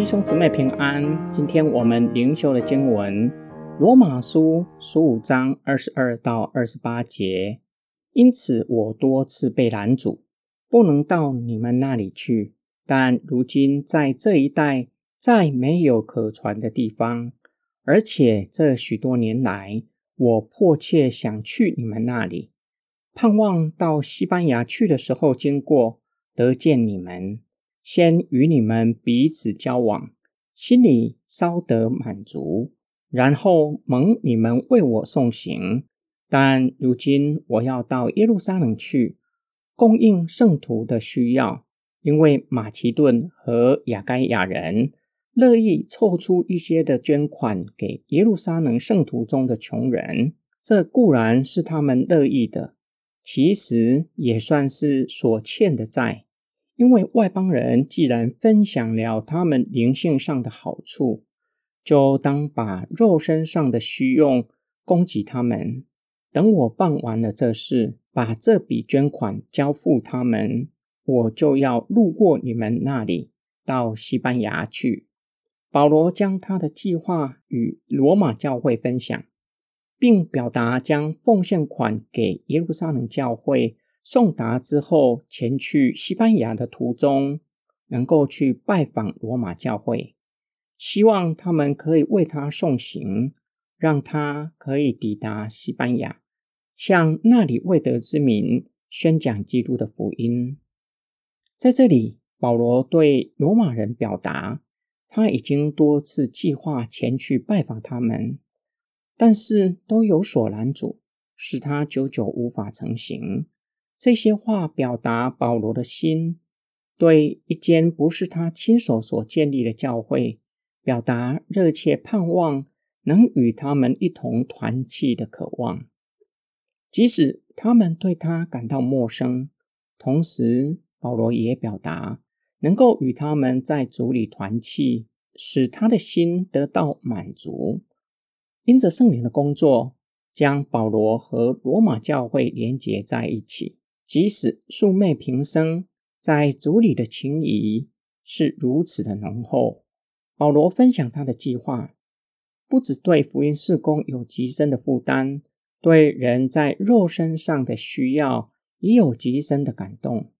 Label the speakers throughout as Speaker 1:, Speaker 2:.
Speaker 1: 弟兄姊妹平安。今天我们灵修的经文《罗马书》十五章二十二到二十八节。因此，我多次被拦阻，不能到你们那里去。但如今在这一带，再没有可传的地方，而且这许多年来，我迫切想去你们那里，盼望到西班牙去的时候经过，得见你们。先与你们彼此交往，心里稍得满足，然后蒙你们为我送行。但如今我要到耶路撒冷去，供应圣徒的需要，因为马其顿和亚该亚人乐意凑出一些的捐款给耶路撒冷圣徒中的穷人。这固然是他们乐意的，其实也算是所欠的债。因为外邦人既然分享了他们灵性上的好处，就当把肉身上的需用供给他们。等我办完了这事，把这笔捐款交付他们，我就要路过你们那里，到西班牙去。保罗将他的计划与罗马教会分享，并表达将奉献款给耶路撒冷教会。送达之后，前去西班牙的途中，能够去拜访罗马教会，希望他们可以为他送行，让他可以抵达西班牙，向那里未得之民宣讲基督的福音。在这里，保罗对罗马人表达，他已经多次计划前去拜访他们，但是都有所拦阻，使他久久无法成行。这些话表达保罗的心，对一间不是他亲手所建立的教会，表达热切盼望能与他们一同团契的渴望。即使他们对他感到陌生，同时保罗也表达能够与他们在主里团契，使他的心得到满足。因着圣灵的工作，将保罗和罗马教会连结在一起。即使素昧平生，在族里的情谊是如此的浓厚。保罗分享他的计划，不只对福音事工有极深的负担，对人在肉身上的需要也有极深的感动。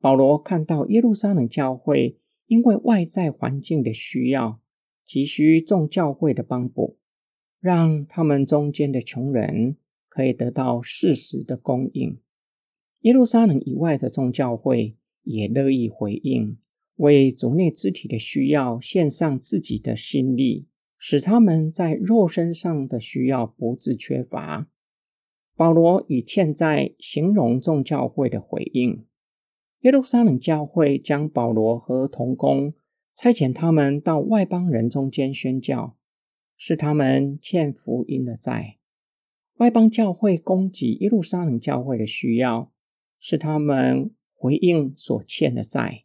Speaker 1: 保罗看到耶路撒冷教会因为外在环境的需要，急需众教会的帮补，让他们中间的穷人可以得到适时的供应。耶路撒冷以外的众教会也乐意回应，为族内肢体的需要献上自己的心力，使他们在肉身上的需要不致缺乏。保罗以欠债形容众教会的回应。耶路撒冷教会将保罗和同工差遣他们到外邦人中间宣教，是他们欠福音的债。外邦教会供给耶路撒冷教会的需要。是他们回应所欠的债，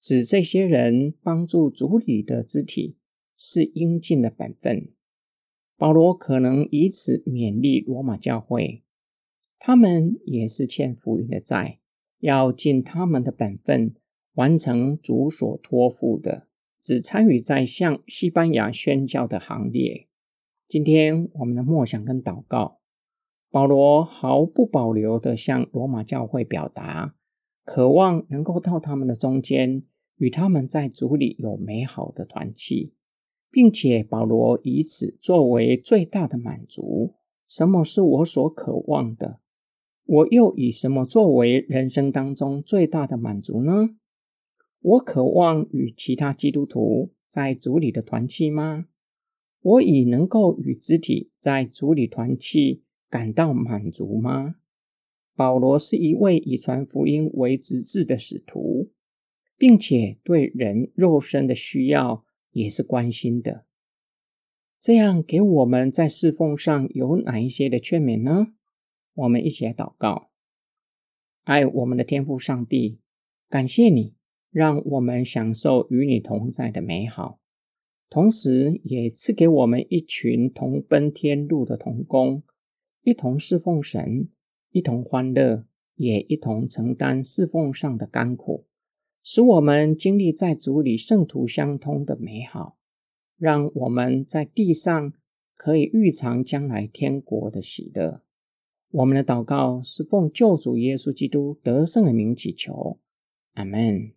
Speaker 1: 指这些人帮助主里的肢体是应尽的本分。保罗可能以此勉励罗马教会，他们也是欠福音的债，要尽他们的本分，完成主所托付的，只参与在向西班牙宣教的行列。今天我们的默想跟祷告。保罗毫不保留地向罗马教会表达，渴望能够到他们的中间，与他们在主里有美好的团契，并且保罗以此作为最大的满足。什么是我所渴望的？我又以什么作为人生当中最大的满足呢？我渴望与其他基督徒在主里的团契吗？我以能够与肢体在主里团契。感到满足吗？保罗是一位以传福音为职志的使徒，并且对人肉身的需要也是关心的。这样给我们在侍奉上有哪一些的劝勉呢？我们一起来祷告：爱我们的天父上帝，感谢你让我们享受与你同在的美好，同时也赐给我们一群同奔天路的同工。一同侍奉神，一同欢乐，也一同承担侍奉上的甘苦，使我们经历在主里圣徒相通的美好，让我们在地上可以预尝将来天国的喜乐。我们的祷告是奉救主耶稣基督得胜的名祈求，阿门。